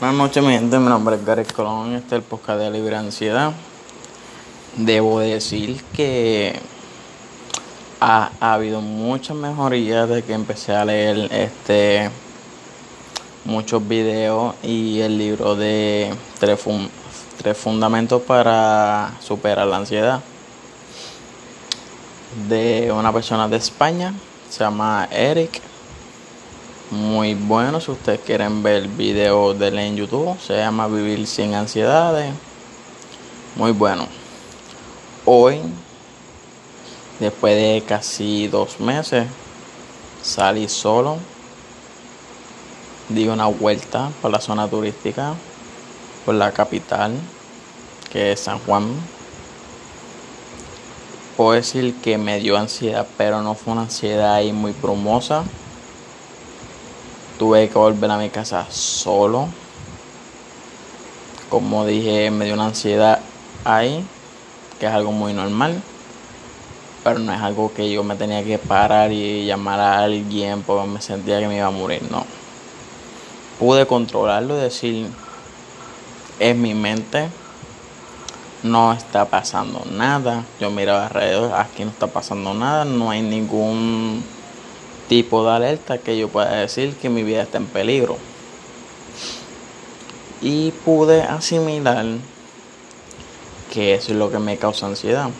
Buenas noches, mi gente. Mi nombre es Gary Colón. Este es el podcast de Libre Ansiedad. Debo decir que ha, ha habido muchas mejorías de que empecé a leer este muchos videos y el libro de tres, tres fundamentos para superar la ansiedad de una persona de España se llama Eric muy bueno si ustedes quieren ver videos de él en YouTube se llama Vivir sin ansiedades. Muy bueno. Hoy después de casi dos meses salí solo di una vuelta por la zona turística por la capital que es San Juan. Puedo decir que me dio ansiedad pero no fue una ansiedad ahí muy brumosa tuve que volver a mi casa solo. Como dije me dio una ansiedad ahí que es algo muy normal. Pero no es algo que yo me tenía que parar y llamar a alguien porque me sentía que me iba a morir no. Pude controlarlo y decir es mi mente no está pasando nada. Yo miraba alrededor aquí no está pasando nada no hay ningún tipo de alerta que yo pueda decir que mi vida está en peligro y pude asimilar que eso es lo que me causa ansiedad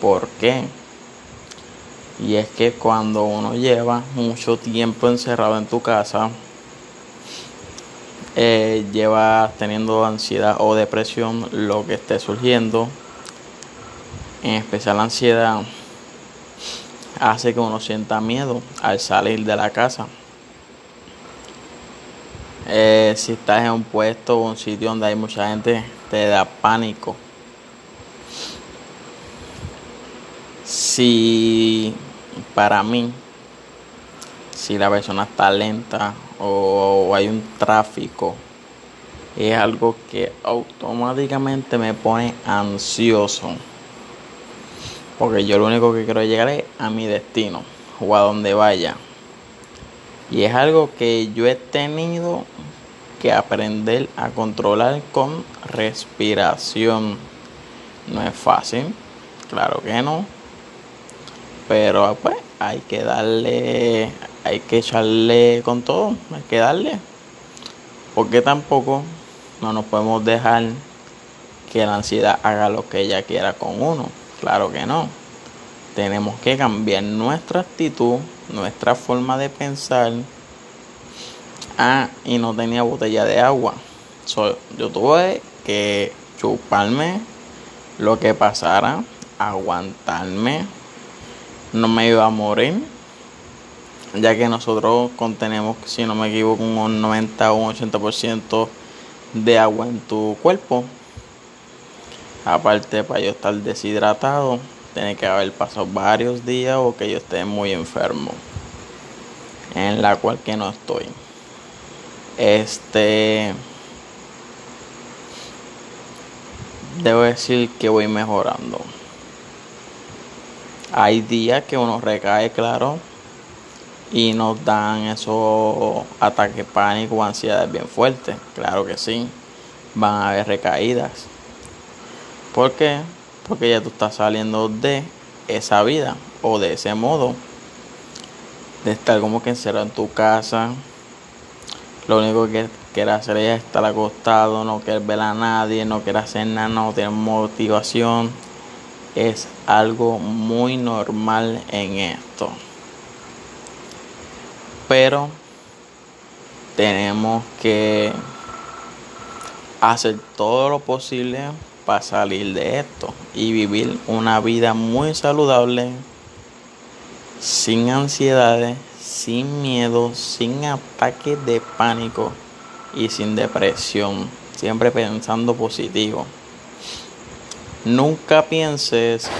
¿por qué? y es que cuando uno lleva mucho tiempo encerrado en tu casa eh, lleva teniendo ansiedad o depresión, lo que esté surgiendo, en especial ansiedad, hace que uno sienta miedo al salir de la casa. Eh, si estás en un puesto o un sitio donde hay mucha gente, te da pánico. Si para mí, si la persona está lenta o hay un tráfico, es algo que automáticamente me pone ansioso. Porque yo lo único que quiero llegar es a mi destino o a donde vaya. Y es algo que yo he tenido que aprender a controlar con respiración. No es fácil, claro que no. Pero pues hay que darle, hay que echarle con todo, hay que darle. Porque tampoco no nos podemos dejar que la ansiedad haga lo que ella quiera con uno. Claro que no. Tenemos que cambiar nuestra actitud, nuestra forma de pensar. Ah, y no tenía botella de agua. So, yo tuve que chuparme lo que pasara, aguantarme. No me iba a morir. Ya que nosotros contenemos, si no me equivoco, un 90 o un 80% de agua en tu cuerpo. Aparte, para yo estar deshidratado, tiene que haber pasado varios días o que yo esté muy enfermo. En la cual que no estoy. Este. Debo decir que voy mejorando. Hay días que uno recae, claro, y nos dan esos ataques pánico o ansiedades bien fuertes. Claro que sí, van a haber recaídas. ¿Por qué? Porque ya tú estás saliendo de esa vida o de ese modo de estar como que encerrado en tu casa. Lo único que quieres hacer es estar acostado, no quieres ver a nadie, no quieres hacer nada, no tienes motivación. Es algo muy normal en esto. Pero tenemos que hacer todo lo posible para salir de esto y vivir una vida muy saludable, sin ansiedades, sin miedo, sin ataques de pánico y sin depresión, siempre pensando positivo. Nunca pienses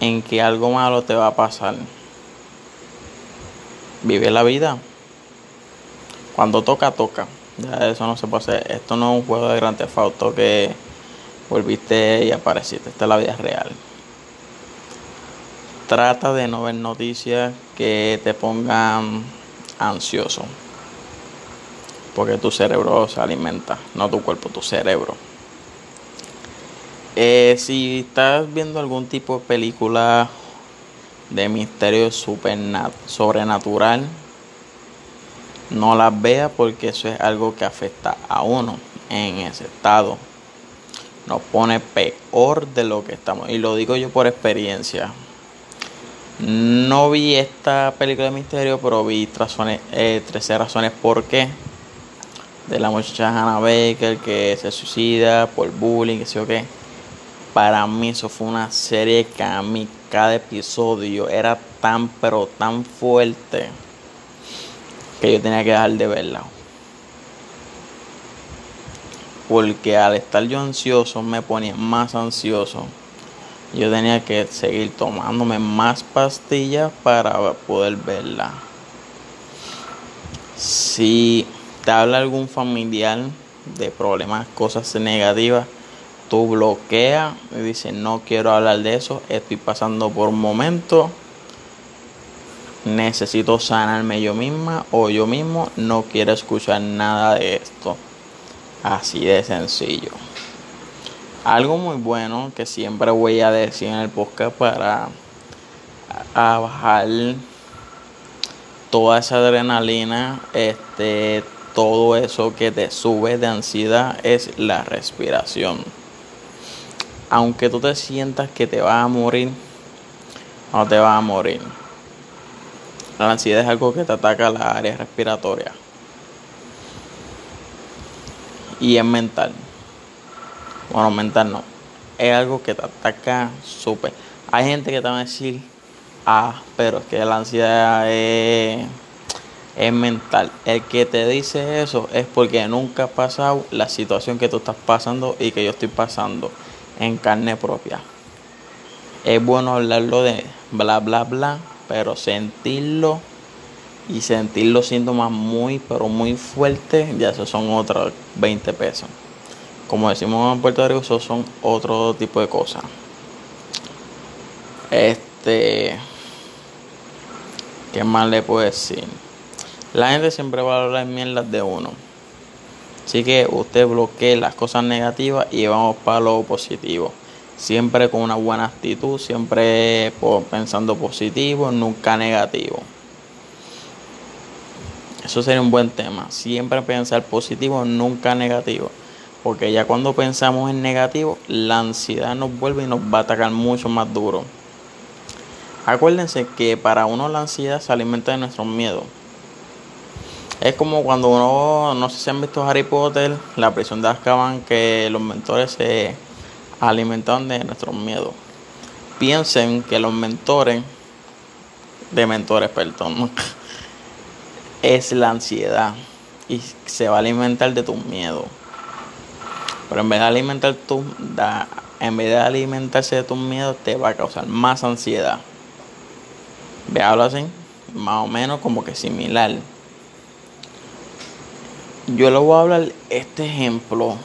en que algo malo te va a pasar. Vive la vida. Cuando toca, toca. Ya eso no se puede hacer. Esto no es un juego de Grand Theft Auto que volviste y apareciste. Esta es la vida real. Trata de no ver noticias que te pongan ansioso. Porque tu cerebro se alimenta, no tu cuerpo, tu cerebro. Eh, si estás viendo algún tipo de película de misterio sobrenatural, no las veas porque eso es algo que afecta a uno en ese estado. Nos pone peor de lo que estamos. Y lo digo yo por experiencia. No vi esta película de misterio, pero vi razones, eh, 13 razones por qué. De la muchacha Hannah Baker que se suicida por bullying, que sé yo qué. Para mí eso fue una serie que a mí cada episodio era tan pero tan fuerte que yo tenía que dejar de verla. Porque al estar yo ansioso me ponía más ansioso yo tenía que seguir tomándome más pastillas para poder verla. Si te habla algún familiar de problemas, cosas negativas, tú bloquea y dices no quiero hablar de eso, estoy pasando por un momento, necesito sanarme yo misma o yo mismo, no quiero escuchar nada de esto. Así de sencillo. Algo muy bueno que siempre voy a decir en el podcast para bajar toda esa adrenalina, este, todo eso que te sube de ansiedad es la respiración. Aunque tú te sientas que te vas a morir, no te vas a morir. La ansiedad es algo que te ataca la área respiratoria. Y es mental. Bueno, mental no. Es algo que te ataca súper. Hay gente que te va a decir, ah, pero es que la ansiedad es, es mental. El que te dice eso es porque nunca ha pasado la situación que tú estás pasando y que yo estoy pasando en carne propia. Es bueno hablarlo de bla, bla, bla, pero sentirlo y sentir los síntomas muy, pero muy fuertes, ya esos son otros 20 pesos como decimos en Puerto Rico, eso son otro tipo de cosas. Este, ¿qué más le puedo decir? La gente siempre va a hablar mierdas de uno. Así que usted bloquee las cosas negativas y vamos para lo positivo. Siempre con una buena actitud, siempre pensando positivo, nunca negativo. Eso sería un buen tema. Siempre pensar positivo, nunca negativo. Porque ya cuando pensamos en negativo, la ansiedad nos vuelve y nos va a atacar mucho más duro. Acuérdense que para uno la ansiedad se alimenta de nuestros miedos. Es como cuando uno, no sé si han visto Harry Potter, la prisión de Azkaban, que los mentores se alimentan de nuestros miedos. Piensen que los mentores, de mentores, perdón, es la ansiedad y se va a alimentar de tus miedos. Pero en vez de alimentar tu, en vez de alimentarse de tus miedos, te va a causar más ansiedad. Veálo así, más o menos como que similar. Yo le voy a hablar este ejemplo.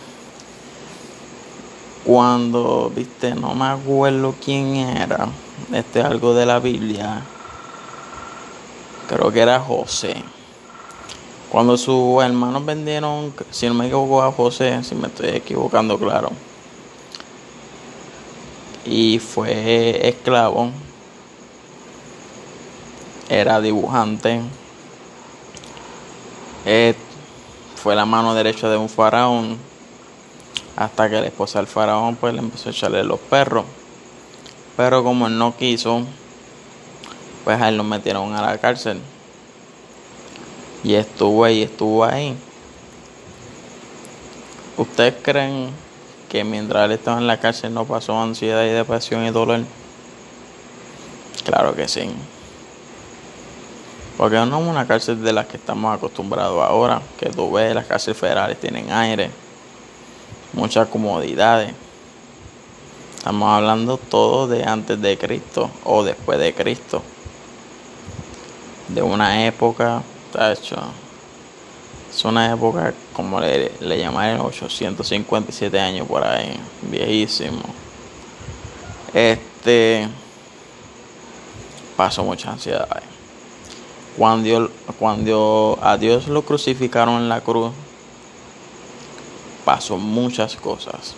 Cuando, viste, no me acuerdo quién era. Este es algo de la Biblia. Creo que era José. Cuando sus hermanos vendieron, si no me equivoco, a José, si me estoy equivocando, claro. Y fue esclavo. Era dibujante. Eh, fue la mano derecha de un faraón. Hasta que la esposa del faraón pues le empezó a echarle los perros. Pero como él no quiso, pues a él lo metieron a la cárcel. Y estuvo ahí, estuvo ahí. ¿Ustedes creen que mientras él estaba en la cárcel no pasó ansiedad y depresión y dolor? Claro que sí. Porque no es una cárcel de las que estamos acostumbrados ahora, que tú ves, las cárceles federales tienen aire, muchas comodidades. Estamos hablando todo de antes de Cristo o después de Cristo. De una época hecho es una época, como le, le llamaron, 857 años por ahí, viejísimo. Este pasó mucha ansiedad. Cuando, cuando a Dios lo crucificaron en la cruz, pasó muchas cosas.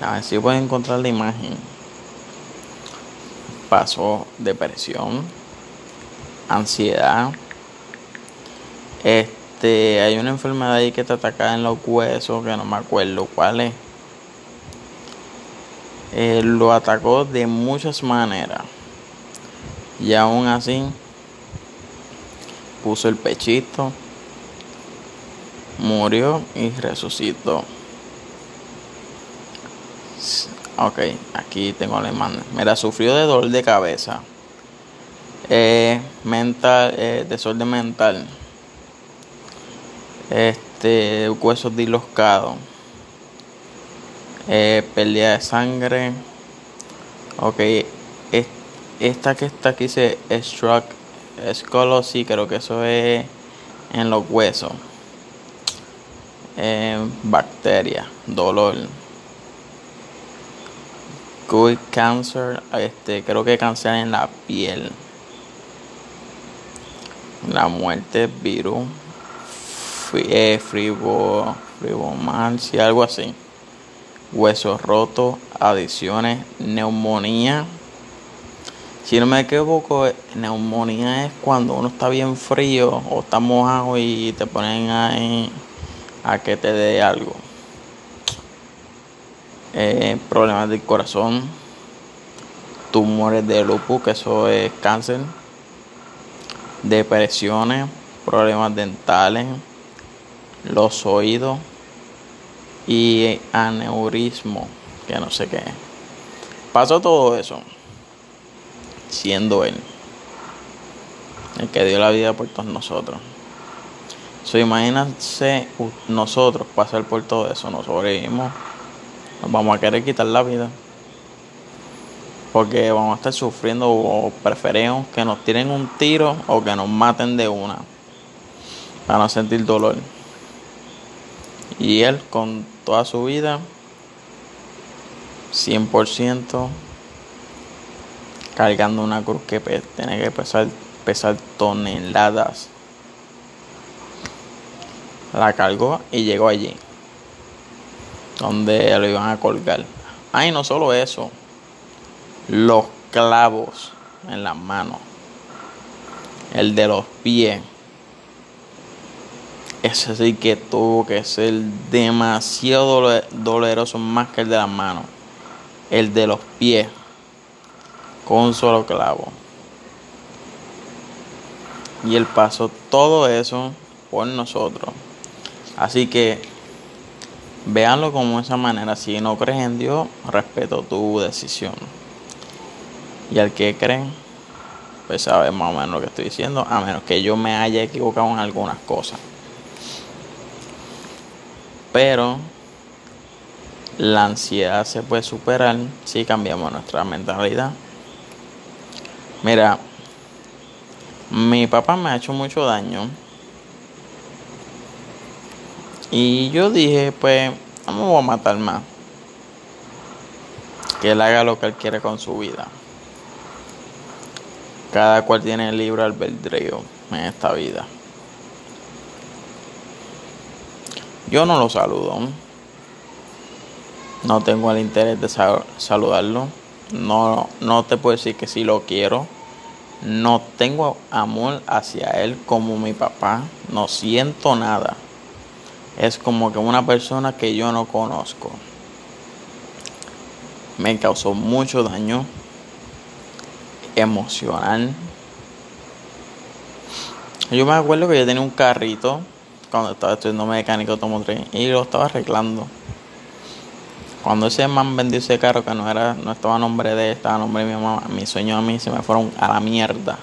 A ver si pueden encontrar la imagen. Pasó depresión, ansiedad. Este, hay una enfermedad ahí que te ataca en los huesos, que no me acuerdo cuál es. Eh, lo atacó de muchas maneras. Y aún así, puso el pechito, murió y resucitó. Ok, aquí tengo la imagen. Mira, sufrió de dolor de cabeza, eh, mental, eh, desorden mental, este, huesos dislocados, eh, pérdida de sangre. Ok, esta que está aquí dice struck sí, creo que eso es en los huesos. Eh, bacteria, dolor. Good cancer, este, creo que cáncer en la piel. La muerte, virus, eh, fribo, fribomancia, algo así. Huesos rotos, adiciones, neumonía. Si no me equivoco, neumonía es cuando uno está bien frío o está mojado y te ponen ahí a que te dé algo. Eh, problemas del corazón, tumores de lupus, que eso es cáncer, depresiones, problemas dentales, los oídos y aneurismo, que no sé qué. Pasó todo eso siendo Él el que dio la vida por todos nosotros. So, imagínense nosotros pasar por todo eso, nos sobrevivimos, nos vamos a querer quitar la vida. Porque vamos a estar sufriendo o preferimos que nos tiren un tiro o que nos maten de una. Para no sentir dolor. Y él con toda su vida, 100%, cargando una cruz que tiene que pesar, pesar toneladas la cargó y llegó allí, donde lo iban a colgar. Ay, no solo eso, los clavos en las manos, el de los pies. Ese sí que tuvo que ser demasiado doloroso, más que el de las manos. El de los pies, con un solo clavo. Y él pasó todo eso por nosotros. Así que véanlo como esa manera. Si no crees en Dios, respeto tu decisión. Y al que creen, pues sabe más o menos lo que estoy diciendo, a menos que yo me haya equivocado en algunas cosas. Pero la ansiedad se puede superar si cambiamos nuestra mentalidad. Mira, mi papá me ha hecho mucho daño y yo dije, pues, no me voy a matar más. Que él haga lo que él quiere con su vida. Cada cual tiene el libre albedrío en esta vida. Yo no lo saludo. No tengo el interés de saludarlo. No, no te puedo decir que sí lo quiero. No tengo amor hacia él como mi papá. No siento nada es como que una persona que yo no conozco. Me causó mucho daño emocional. Yo me acuerdo que yo tenía un carrito cuando estaba estudiando mecánico automotriz y lo estaba arreglando. Cuando ese man vendió ese carro que no era, no estaba a nombre de él, estaba a nombre de mi mamá, mis sueños a mí se me fueron a la mierda.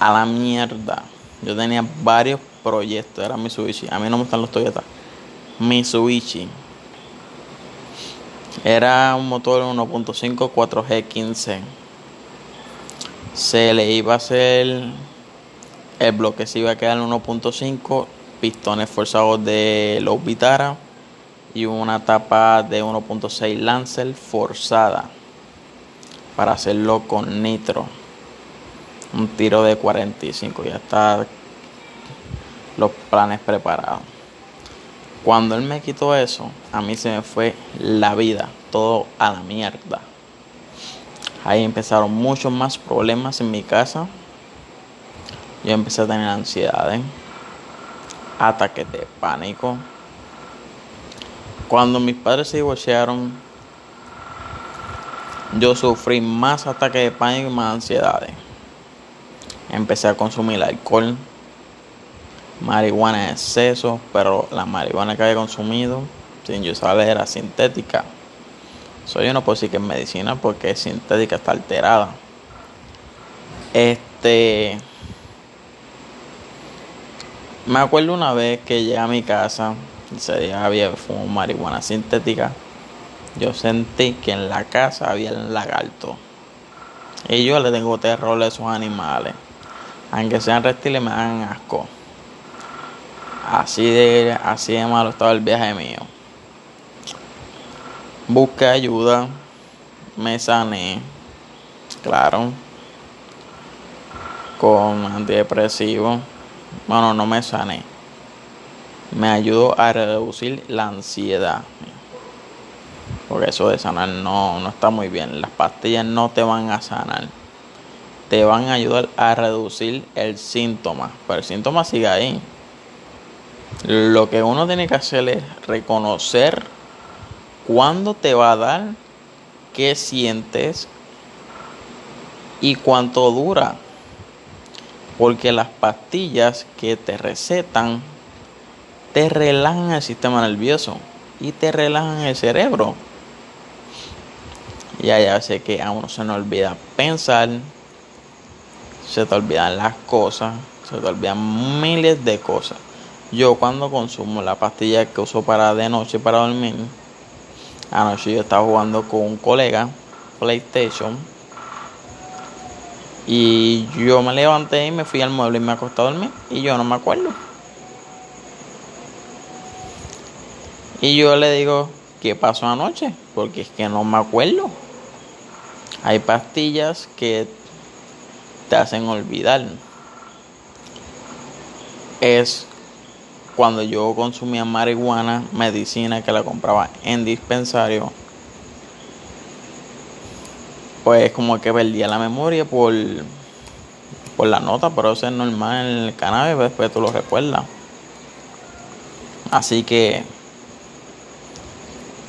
A la mierda. Yo tenía varios proyecto, era Mitsubishi. A mí no me gustan los Toyota. Mitsubishi. Era un motor 1.5 4G15. Se le iba a hacer el bloque se iba a quedar en 1.5, pistones forzados de los Vitara y una tapa de 1.6 Lancer forzada para hacerlo con nitro. un tiro de 45, ya está los planes preparados. Cuando él me quitó eso, a mí se me fue la vida, todo a la mierda. Ahí empezaron muchos más problemas en mi casa. Yo empecé a tener ansiedades, ataques de pánico. Cuando mis padres se divorciaron, yo sufrí más ataques de pánico y más ansiedades. Empecé a consumir alcohol, marihuana en exceso, pero la marihuana que había consumido, sin saber, era sintética. Soy yo no puedo decir que es medicina porque es sintética, está alterada. Este. Me acuerdo una vez que llegué a mi casa, y se día había fumado marihuana sintética. Yo sentí que en la casa había el lagarto. Y yo le tengo terror a esos animales. Aunque sean reptiles, me dan asco. Así de, así de malo estaba el viaje mío. Busqué ayuda, me sané, claro, con antidepresivo. Bueno, no me sané. Me ayudó a reducir la ansiedad. Porque eso de sanar no, no está muy bien. Las pastillas no te van a sanar. Te van a ayudar a reducir el síntoma. Pero el síntoma sigue ahí. Lo que uno tiene que hacer es reconocer cuándo te va a dar, qué sientes y cuánto dura. Porque las pastillas que te recetan te relajan el sistema nervioso y te relajan el cerebro. Y ya sé que a uno se nos olvida pensar, se te olvidan las cosas, se te olvidan miles de cosas. Yo cuando consumo la pastilla que uso para de noche para dormir, anoche yo estaba jugando con un colega PlayStation y yo me levanté y me fui al mueble y me acosté a dormir y yo no me acuerdo. Y yo le digo, ¿qué pasó anoche? Porque es que no me acuerdo. Hay pastillas que te hacen olvidar. Es cuando yo consumía marihuana, medicina que la compraba en dispensario, pues como que perdía la memoria por, por la nota, pero eso es normal en el cannabis, pues después tú lo recuerdas. Así que,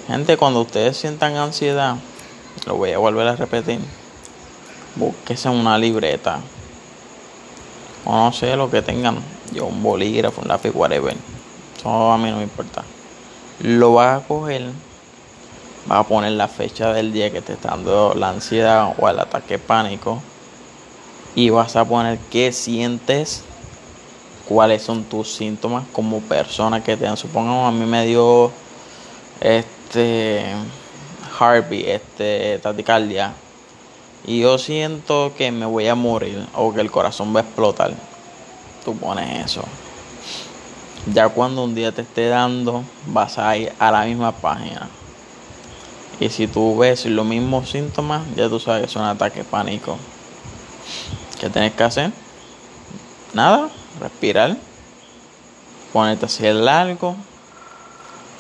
gente, cuando ustedes sientan ansiedad, lo voy a volver a repetir, búsquese una libreta, o no sé lo que tengan yo un bolígrafo, un lápiz, whatever. Eso a mí no me importa. Lo vas a coger, vas a poner la fecha del día que te está dando la ansiedad o el ataque pánico y vas a poner qué sientes, cuáles son tus síntomas como persona que te dan. Supongamos a mí me dio este heartbeat, este taticardia y yo siento que me voy a morir o que el corazón va a explotar tú pones eso. Ya cuando un día te esté dando, vas a ir a la misma página. Y si tú ves los mismos síntomas, ya tú sabes que es un ataque pánico. ¿Qué tienes que hacer? Nada, respirar, ponerte así el largo.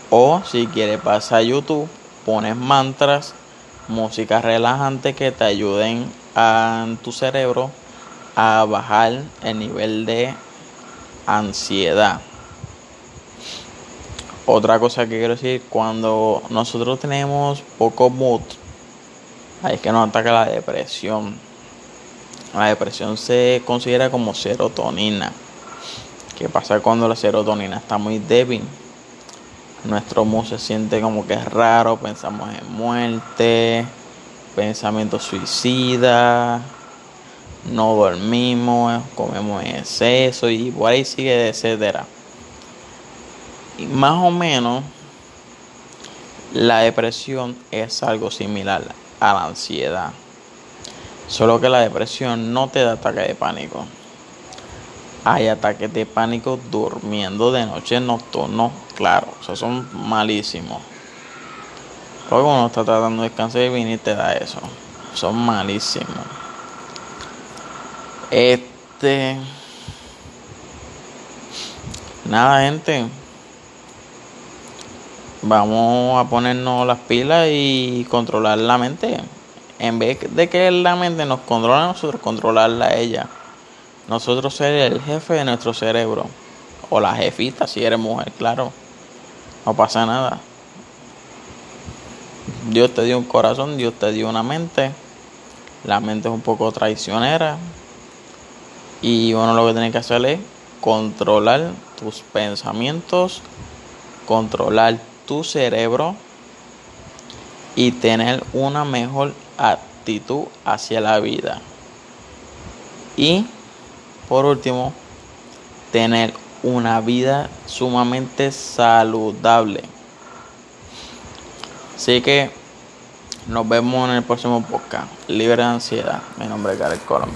O si quieres pasar a YouTube, pones mantras, música relajante que te ayuden a tu cerebro a bajar el nivel de ansiedad. Otra cosa que quiero decir, cuando nosotros tenemos poco mood, ahí es que nos ataca la depresión. La depresión se considera como serotonina. ¿Qué pasa cuando la serotonina está muy débil? Nuestro mood se siente como que es raro, pensamos en muerte, pensamientos suicidas no dormimos, comemos en exceso y por ahí sigue, etcétera. Y más o menos la depresión es algo similar a la ansiedad. Solo que la depresión no te da ataque de pánico. Hay ataques de pánico durmiendo de noche nocturno, claro, o son malísimos. Porque uno está tratando de descansar y viene y te da eso. Son malísimos. Este. Nada, gente. Vamos a ponernos las pilas y controlar la mente. En vez de que la mente nos controle a nosotros, controlarla a ella. Nosotros ser el jefe de nuestro cerebro. O la jefita si eres mujer, claro. No pasa nada. Dios te dio un corazón, Dios te dio una mente. La mente es un poco traicionera. Y uno lo que tiene que hacer es controlar tus pensamientos, controlar tu cerebro y tener una mejor actitud hacia la vida. Y por último, tener una vida sumamente saludable. Así que nos vemos en el próximo podcast. Libre de ansiedad. Mi nombre es Gareth Colón.